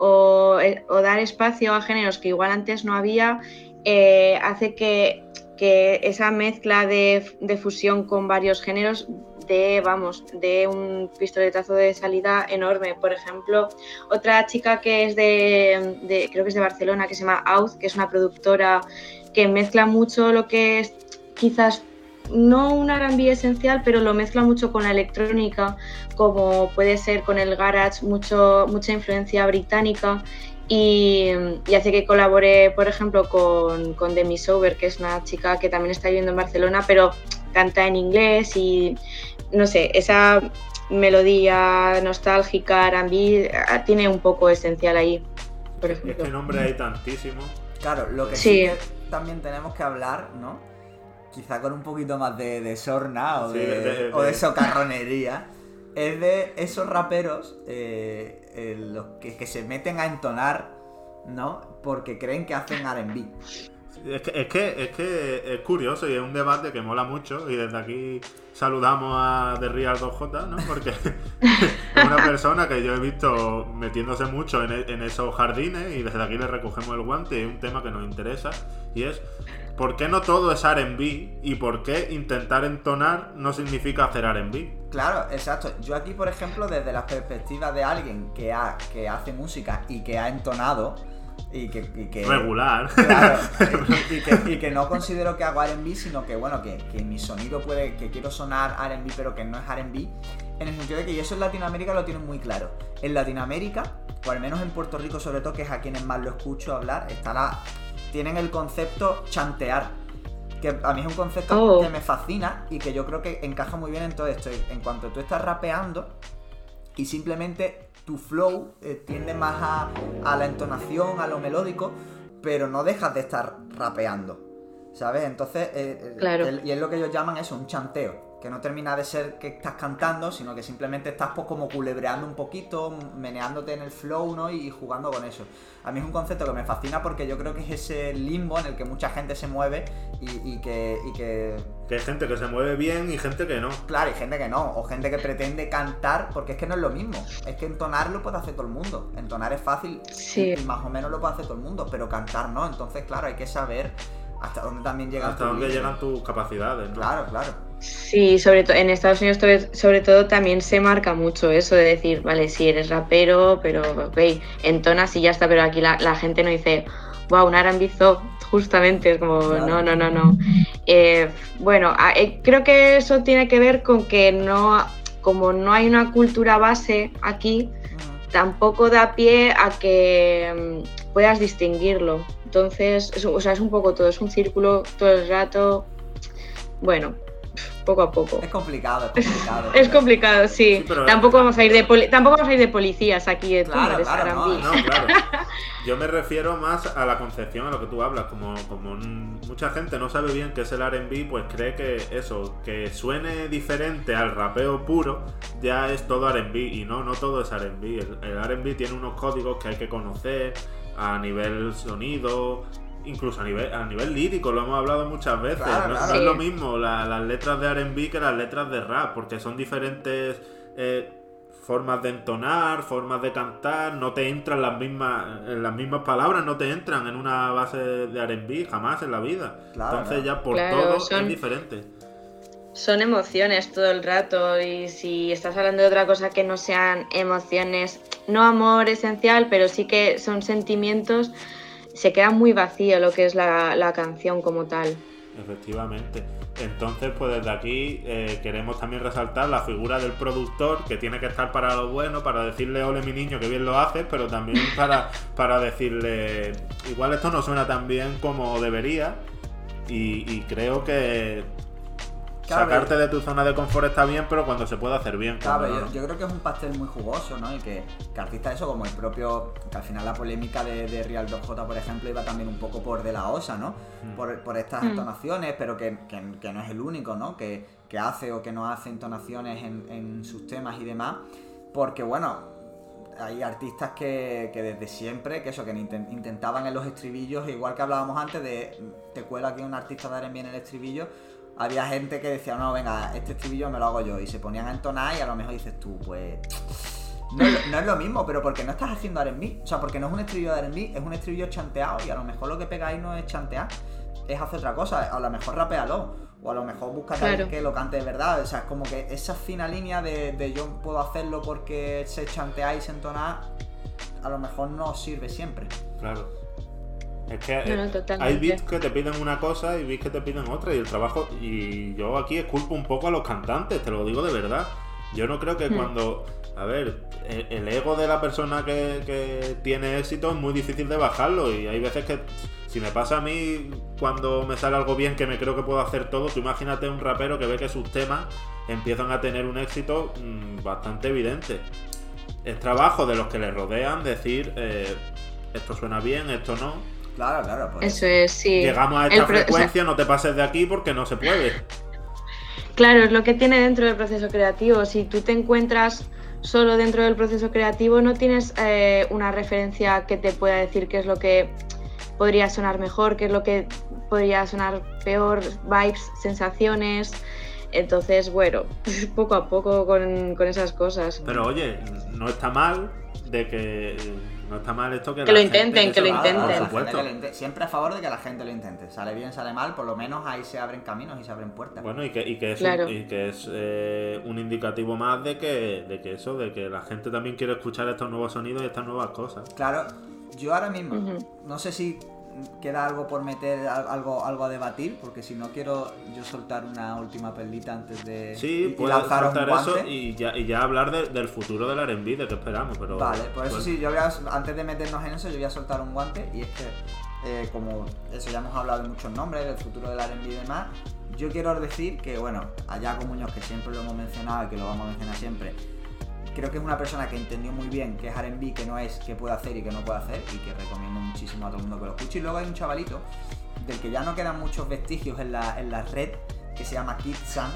eh, o, dar espacio a géneros que igual antes no había, eh, hace que, esa mezcla de, fusión con varios géneros de, vamos, de un pistoletazo de salida enorme. Por ejemplo, otra chica que es de, creo que es de Barcelona, que se llama Out, que es una productora que mezcla mucho lo que es quizás no un R&B esencial, pero lo mezcla mucho con la electrónica, como puede ser con el garage, mucho, mucha influencia británica y, hace que colabore, por ejemplo, con, con Demi Sober, que es una chica que también está viviendo en Barcelona, pero canta en inglés y no sé, esa melodía nostálgica, R&B, ah, tiene un poco esencial ahí, por ejemplo. Es nombre hay tantísimo. Claro, lo que sí también tenemos que hablar, ¿no? Quizá con un poquito más de, sorna o, de, socarronería, es de esos raperos eh, los que, se meten a entonar, ¿no? Porque creen que hacen RB. Es que, es que, es que es curioso y es un debate que mola mucho y desde aquí saludamos a The Real 2J, ¿no? Porque es una persona que yo he visto metiéndose mucho en, en, esos jardines y desde aquí le recogemos el guante y es un tema que nos interesa y es ¿por qué no todo es RB? ¿Y por qué intentar entonar no significa hacer RB? Claro, exacto. Yo aquí, por ejemplo, desde la perspectiva de alguien que, ha, que hace música y que ha entonado, y que, regular claro, y, que, no considero que hago R&B sino que bueno que, mi sonido puede que quiero sonar R&B pero que no es R&B en el sentido de que eso en Latinoamérica lo tienen muy claro en Latinoamérica o al menos en Puerto Rico sobre todo que es a quienes más lo escucho hablar está la, tienen el concepto chantear. Que a mí es un concepto oh. que me fascina y que yo creo que encaja muy bien en todo esto. En cuanto tú estás rapeando y simplemente tu flow eh, tiende más a, la entonación, a lo melódico, pero no dejas de estar rapeando. ¿Sabes? Entonces, eh, eh, y es lo que ellos llaman eso, un chanteo que no termina de ser que estás cantando, sino que simplemente estás pues como culebreando un poquito, meneándote en el flow, ¿no? Y jugando con eso. A mí es un concepto que me fascina porque yo creo que es ese limbo en el que mucha gente se mueve y, que, y que... Que hay gente que se mueve bien y gente que no. Claro, y gente que no. O gente que pretende cantar, porque es que no es lo mismo. Es que entonar lo puede hacer todo el mundo. Entonar es fácil y más o menos lo puede hacer todo el mundo, pero cantar no. Entonces, claro, hay que saber hasta dónde también llegan hasta dónde llegan tus capacidades ¿no? claro claro sí sobre todo en Estados Unidos sobre todo también se marca mucho eso de decir vale sí eres rapero pero ok entonas y ya está pero aquí la, gente no dice wow un R&B justamente es como no no no no eh, bueno eh, creo que eso tiene que ver con que no como no hay una cultura base aquí tampoco da pie a que mm, puedas distinguirlo. Entonces, es, o sea, es un poco todo, es un círculo todo el rato. Bueno, poco a poco. Es complicado, es complicado. es complicado, sí. tampoco, vamos a ir de tampoco vamos a ir de policías aquí de claro, claro, no, no, claro. Yo me refiero más a la concepción, a lo que tú hablas. Como, como mucha gente no sabe bien qué es el RB, pues cree que eso, que suene diferente al rapeo puro, ya es todo RB. Y no, no todo es RB. El, el RB tiene unos códigos que hay que conocer a nivel sonido, incluso a nivel, a nivel lírico, lo hemos hablado muchas veces. no, es lo mismo las letras de RB que las letras de rap, porque son diferentes eh, formas de entonar, formas de cantar, no te entran las mismas, las mismas palabras, no te entran en una base de RB, jamás en la vida. Entonces ya por todo es diferente. Son emociones todo el rato y si estás hablando de otra cosa que no sean emociones, no amor esencial, pero sí que son sentimientos, se queda muy vacío lo que es la, canción como tal. Efectivamente. Entonces, pues desde aquí eh, queremos también resaltar la figura del productor, que tiene que estar para lo bueno, para decirle, ole mi niño, que bien lo haces, pero también para, para decirle, igual esto no suena tan bien como debería, y creo que sacarte de tu zona de confort está bien, pero cuando se puede hacer bien. Claro, yo, creo que es un pastel muy jugoso, ¿no? Y que, que artistas eso, como el propio, que al final la polémica de, Real 2J, por ejemplo, iba también un poco por de la osa, ¿no? Mm. Por, estas mm. entonaciones, pero que, no es el único, ¿no? Que, hace o que no hace entonaciones en, sus temas y demás. Porque bueno, hay artistas que, desde siempre, que eso, que intentaban en los estribillos, igual que hablábamos antes de te cuela aquí un artista de bien el estribillo, había gente que decía, no, venga, este estribillo me lo hago yo. Y se ponían a entonar y a lo mejor dices tú, pues. No es, lo mismo, pero porque no estás haciendo R&B. O sea, porque no es un estribillo de R&B, es un estribillo chanteado y a lo mejor lo que pegáis no es chantear, es hacer otra cosa. A lo mejor rapealo. O a lo mejor busca alguien que lo cante de verdad. O sea, es como que esa fina línea de, yo puedo hacerlo porque se chantea y se entona, a lo mejor no sirve siempre. Claro. Es que eh, hay beats que te piden una cosa y beats que te piden otra y el trabajo y yo aquí esculpo un poco a los cantantes, te lo digo de verdad. Yo no creo que hmm. cuando, a ver, el, ego de la persona que, tiene éxito es muy difícil de bajarlo y hay veces que si me pasa a mí cuando me sale algo bien que me creo que puedo hacer todo, tú imagínate un rapero que ve que sus temas empiezan a tener un éxito mm, bastante evidente. Es trabajo de los que le rodean decir, eh, esto suena bien, esto no Claro, claro. Pues. Eso es, sí. Llegamos a esta frecuencia, no te pases de aquí porque no se puede. Claro, es lo que tiene dentro del proceso creativo. Si tú te encuentras solo dentro del proceso creativo, no tienes eh, una referencia que te pueda decir qué es lo que podría sonar mejor, qué es lo que podría sonar peor, vibes, sensaciones. Entonces, bueno, poco a poco con, con esas cosas. Pero oye, no está mal de que no está mal esto que, que lo intenten, que lo intenten. siempre a favor de que la gente lo intente. Sale bien, sale mal, por lo menos ahí se abren caminos y se abren puertas. Bueno, y que, y que es, un, y que es eh, un indicativo más de que, de que eso, de que la gente también quiere escuchar estos nuevos sonidos y estas nuevas cosas. Claro, yo ahora mismo, no sé si queda algo por meter, algo, algo a debatir, porque si no quiero yo soltar una última perlita antes de sí, y, lanzar un eso y ya, y ya hablar del futuro del R&B, de qué esperamos. Pero, vale, por eso pues sí, yo voy a, antes de meternos en eso, yo voy a soltar un guante y es que, eh, como eso ya hemos hablado de muchos nombres, del futuro del R&B y demás, yo quiero decir que, bueno, allá con Muñoz, que siempre lo hemos mencionado y que lo vamos a mencionar siempre, creo que es una persona que entendió muy bien qué es R&B, qué no es, qué puede hacer y qué no puede hacer y que recomiendo muchísimo a todo el mundo que lo escuche. Y luego hay un chavalito del que ya no quedan muchos vestigios en la, en la red que se llama Kid Sun,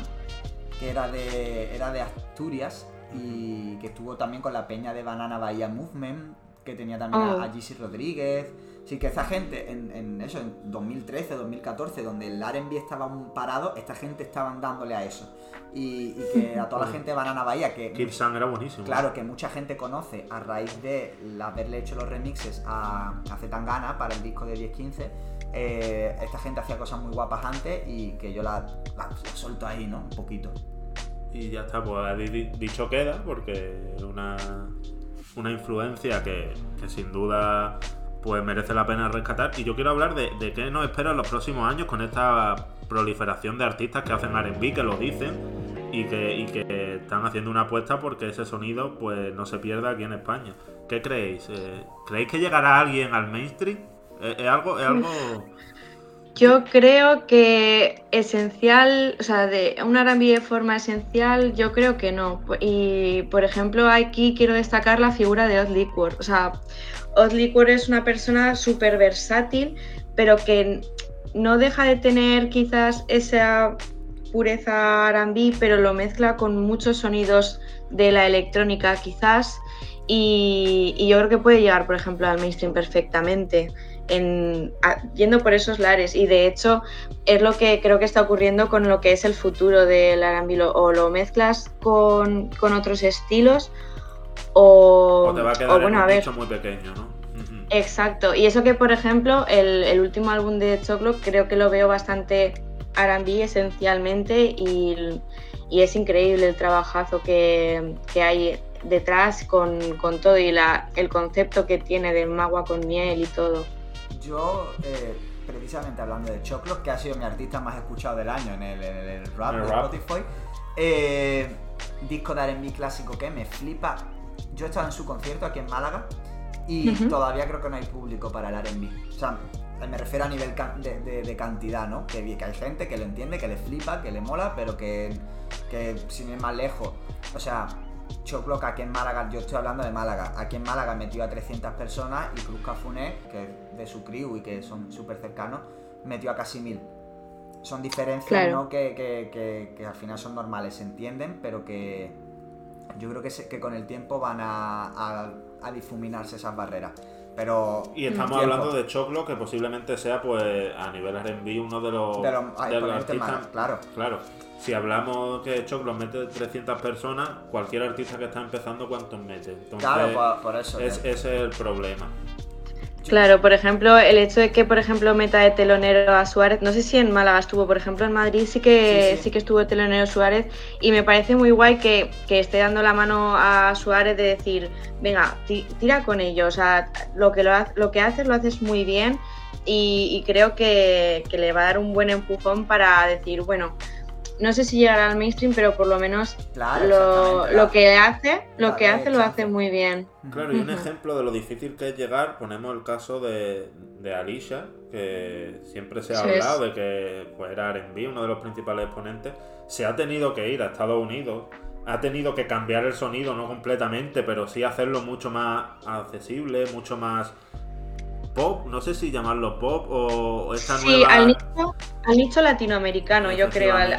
que era de, era de Asturias y que estuvo también con la peña de Banana Bahía Movement, que tenía también a, a oh. Rodríguez. Sí, que esa gente en, eso, en 2013, 2014, donde el R&B estaba parado, esta gente estaban dándole a eso y, que a toda la gente de Banana Bahía, que... Kid era buenísimo. Claro, que mucha gente conoce a raíz de haberle hecho los remixes a, a Zetangana para el disco de 1015. Eh, esta gente hacía cosas muy guapas antes y que yo la, la, suelto ahí, ¿no? Un poquito. Y ya está, pues dicho queda, porque una, una influencia que, que sin duda pues merece la pena rescatar. Y yo quiero hablar de, de qué nos espera en los próximos años con esta proliferación de artistas que hacen R&B, que lo dicen y que, que están haciendo una apuesta porque ese sonido pues no se pierda aquí en España. ¿Qué creéis? Eh, ¿Creéis que llegará alguien al mainstream? ¿Es, algo, es algo... Yo creo que esencial, o sea, de un R&B de forma esencial, yo creo que no. Y, por ejemplo, aquí quiero destacar la figura de Odd Liquor. O sea, Odd Liquor es una persona súper versátil, pero que no deja de tener quizás esa pureza R&B, pero lo mezcla con muchos sonidos de la electrónica quizás. Y, yo creo que puede llegar, por ejemplo, al mainstream perfectamente. yendo por esos lares y de hecho es lo que creo que está ocurriendo con lo que es el futuro del R&B o lo mezclas con, otros estilos o, te va a quedar bueno, a muy pequeño, ¿no? Exacto, y eso que por ejemplo el, último álbum de Choclo creo que lo veo bastante R&B esencialmente y, es increíble el trabajazo que, hay detrás con, todo y la, el concepto que tiene de magua con miel y todo. Yo, eh, precisamente hablando de Choclo, que ha sido mi artista más escuchado del año en el, rap de Spotify, eh, disco de R&B clásico que me flipa. Yo he estado en su concierto aquí en Málaga y todavía creo que no hay público para el RB. O sea, me refiero a nivel de, cantidad, ¿no? Que, que hay gente que lo entiende, que le flipa, que le mola, pero que, que sin ir más lejos, o sea, Choclo que aquí en Málaga, yo estoy hablando de Málaga, aquí en Málaga metió a 300 personas y Cruz Cafuné, que es de su crew y que son súper cercanos, metió a casi 1000. Son diferencias ¿no? que, que, que, al final son normales, se entienden, pero que yo creo que, que con el tiempo van a, a, difuminarse esas barreras. Pero y estamos hablando de Choclo, que posiblemente sea, pues, a nivel RB uno de los, de los, artistas. claro. Claro si hablamos que Choclo mete 300 personas, cualquier artista que está empezando, ¿cuántos mete? claro, por, eso. Es, ese es el problema. Claro, por ejemplo, el hecho de que, por ejemplo, meta de telonero a Suárez, no sé si en Málaga estuvo, por ejemplo, en Madrid sí que sí, que estuvo telonero Suárez y me parece muy guay que, esté dando la mano a Suárez de decir, venga, tira con ellos, o sea, lo que, lo, lo que haces lo haces muy bien y, creo que, que, le va a dar un buen empujón para decir, bueno, no sé si llegará al mainstream, pero por lo menos lo, que hace, lo que hace lo hace muy bien. Claro, y un ejemplo de lo difícil que es llegar, ponemos el caso de, de Alicia, que siempre se ha hablado de que pues, era R&B, uno de los principales exponentes, se ha tenido que ir a Estados Unidos, ha tenido que cambiar el sonido, no completamente, pero sí hacerlo mucho más accesible, mucho más pop, no sé si llamarlo pop o esta sí, nueva... al nicho, al nicho latinoamericano, yo creo, al,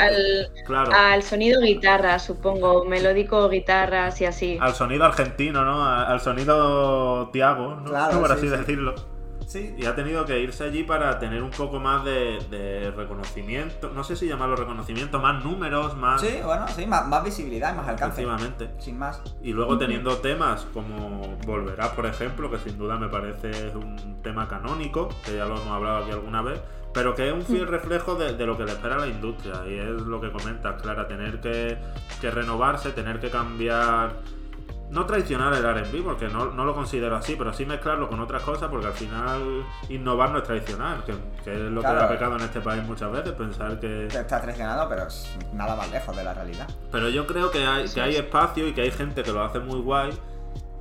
al, sonido guitarra, supongo, melódico guitarras y así. Al sonido argentino, ¿no? Al sonido Tiago, ¿no? Por así decirlo. Y ha tenido que irse allí para tener un poco más de, reconocimiento. No sé si llamarlo reconocimiento, más números, más. Sí, bueno, sí, más, visibilidad y más alcance. Efectivamente. Sin más. Y luego teniendo temas como Volverá, por ejemplo, que sin duda me parece un tema canónico, que ya lo hemos hablado aquí alguna vez, pero que es un fiel reflejo de, lo que le espera a la industria. Y es lo que comentas, Clara, tener que, que renovarse, tener que cambiar no traicionar el RB, porque no, lo considero así, pero sí mezclarlo con otras cosas, porque al final innovar no es traicionar, que, es lo que ha pecado en este país muchas veces, pensar que... Te está traicionando, pero es nada más lejos de la realidad. Pero yo creo que hay, que hay espacio y que hay gente que lo hace muy guay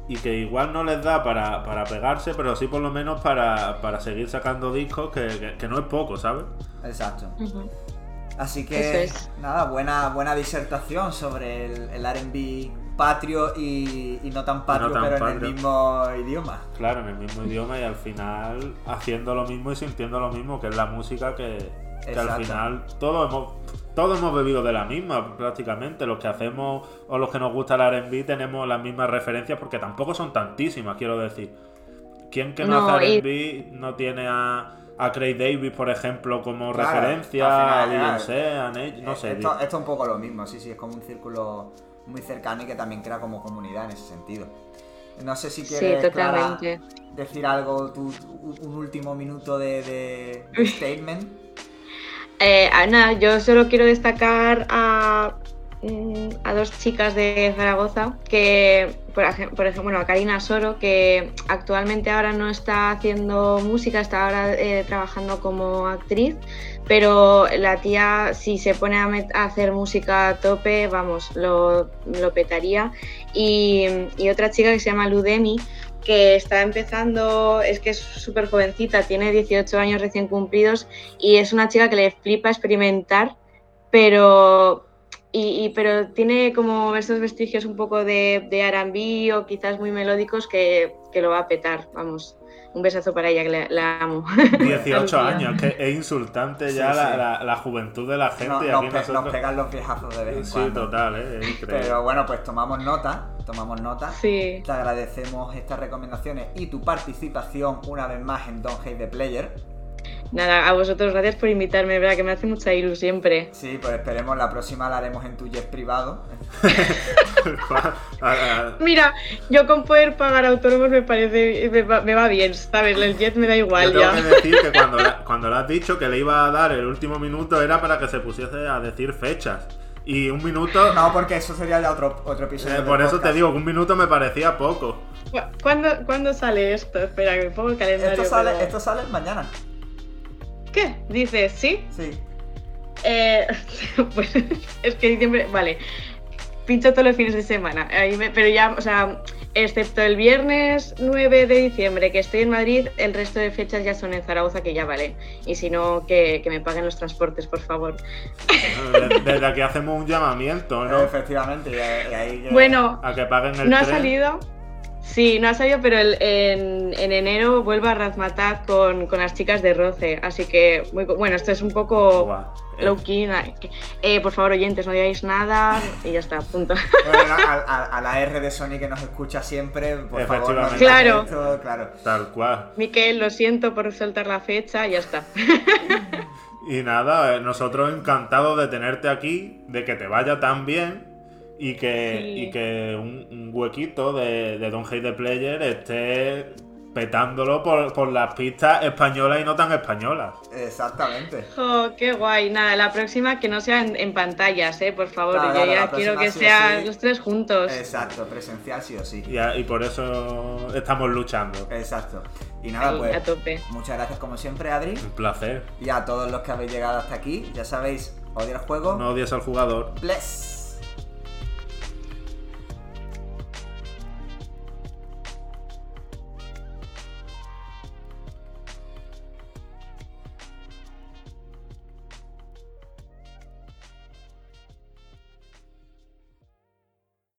y que igual no les da para, pegarse, pero sí por lo menos para, seguir sacando discos, que, no es poco, ¿sabes? Exacto. Así que, nada, buena, buena disertación sobre el, el RB patrio y, no tan patrio, pero en el mismo idioma. Claro, en el mismo idioma y al final haciendo lo mismo y sintiendo lo mismo, que es la música que, al final todos hemos, todos hemos bebido de la misma prácticamente. Los que hacemos o los que nos gusta el RB tenemos las mismas referencias porque tampoco son tantísimas, quiero decir. ¿Quién que no, hace RB no tiene a a Craig Davis, por ejemplo, como referencia, a Beyoncé, a Nate, no sé. Esto, esto, es un poco lo mismo, sí, sí, es como un círculo muy cercano y que también crea como comunidad en ese sentido. No sé si quieres decir algo, un último minuto de, statement. Eh, nada, yo solo quiero destacar a, a dos chicas de Zaragoza que por ejemplo, bueno, a Karina Soro, que actualmente ahora no está haciendo música, está ahora eh, trabajando como actriz, pero la tía si se pone a, hacer música a tope, vamos, lo, petaría. Y, otra chica que se llama Ludemi, que está empezando, es que es súper jovencita, tiene 18 años recién cumplidos y es una chica que le flipa experimentar, pero y, pero tiene como estos vestigios un poco de, de R&B o quizás muy melódicos que, que, lo va a petar, vamos. Un besazo para ella, que la, amo. 18 años, que es insultante ya La, la, juventud de la gente. No, nos, pegan los viejazos de vez en cuando. Sí, total, ¿eh? es increíble. Pero bueno, pues tomamos nota, tomamos nota. Sí. Te agradecemos estas recomendaciones y tu participación una vez más en Don't Hate the Player. Nada, a vosotros gracias por invitarme, verdad que me hace mucha ilusión siempre. Sí, pues esperemos, la próxima la haremos en tu jet privado. Mira, yo con poder pagar autónomos me parece, me va, bien, ¿sabes? El jet me da igual yo tengo que decir que cuando, cuando le has dicho que le iba a dar el último minuto era para que se pusiese a decir fechas. Y un minuto. No, porque eso sería ya otro, otro episodio. Eh, por eso te digo que un minuto me parecía poco. ¿Cuándo, ¿Cuándo, sale esto? Espera, que me pongo el calendario. Esto sale, esto sale mañana. ¿Qué? Dices, ¿sí? Sí. Eh, pues es que diciembre, vale. Pincho todos los fines de semana. pero ya, o sea, excepto el viernes 9 de diciembre, que estoy en Madrid, el resto de fechas ya son en Zaragoza, que ya vale. Y si no, que, que me paguen los transportes, por favor. Desde, desde aquí hacemos un llamamiento, ¿no? Efectivamente, y ahí- ahí que- Bueno, A que paguen el no ha salido. Sí, no ha salido, pero el- en, en enero vuelvo a Razmataz con, con las chicas de Roce. Así que, muy bueno, esto es un poco. Eh, low key. eh, por favor, oyentes, no digáis nada y ya está, punto. Bueno, a, a- a la R de Sony que nos escucha siempre, por favor, no Claro. esto, claro. Tal cual. Miquel, lo siento por soltar la fecha y ya está. Y nada, eh, nosotros encantados de tenerte aquí, de que te vaya tan bien y que, Sí. y que un, un huequito de, de Don't Hate the Player esté petándolo por, por las pistas españolas y no tan españolas. Exactamente. Jo, qué guay. Nada, la próxima que no sea en, en pantallas, eh, por favor. Claro, Yo claro, ya quiero que sí sean sí. los tres juntos. Exacto, presencial sí o sí. Y, por eso estamos luchando. Exacto. Y nada, Ahí, pues a tope. muchas gracias como siempre, Adri. Un placer. Y a todos los que habéis llegado hasta aquí, ya sabéis, odia el juego. No odies al jugador. Bless.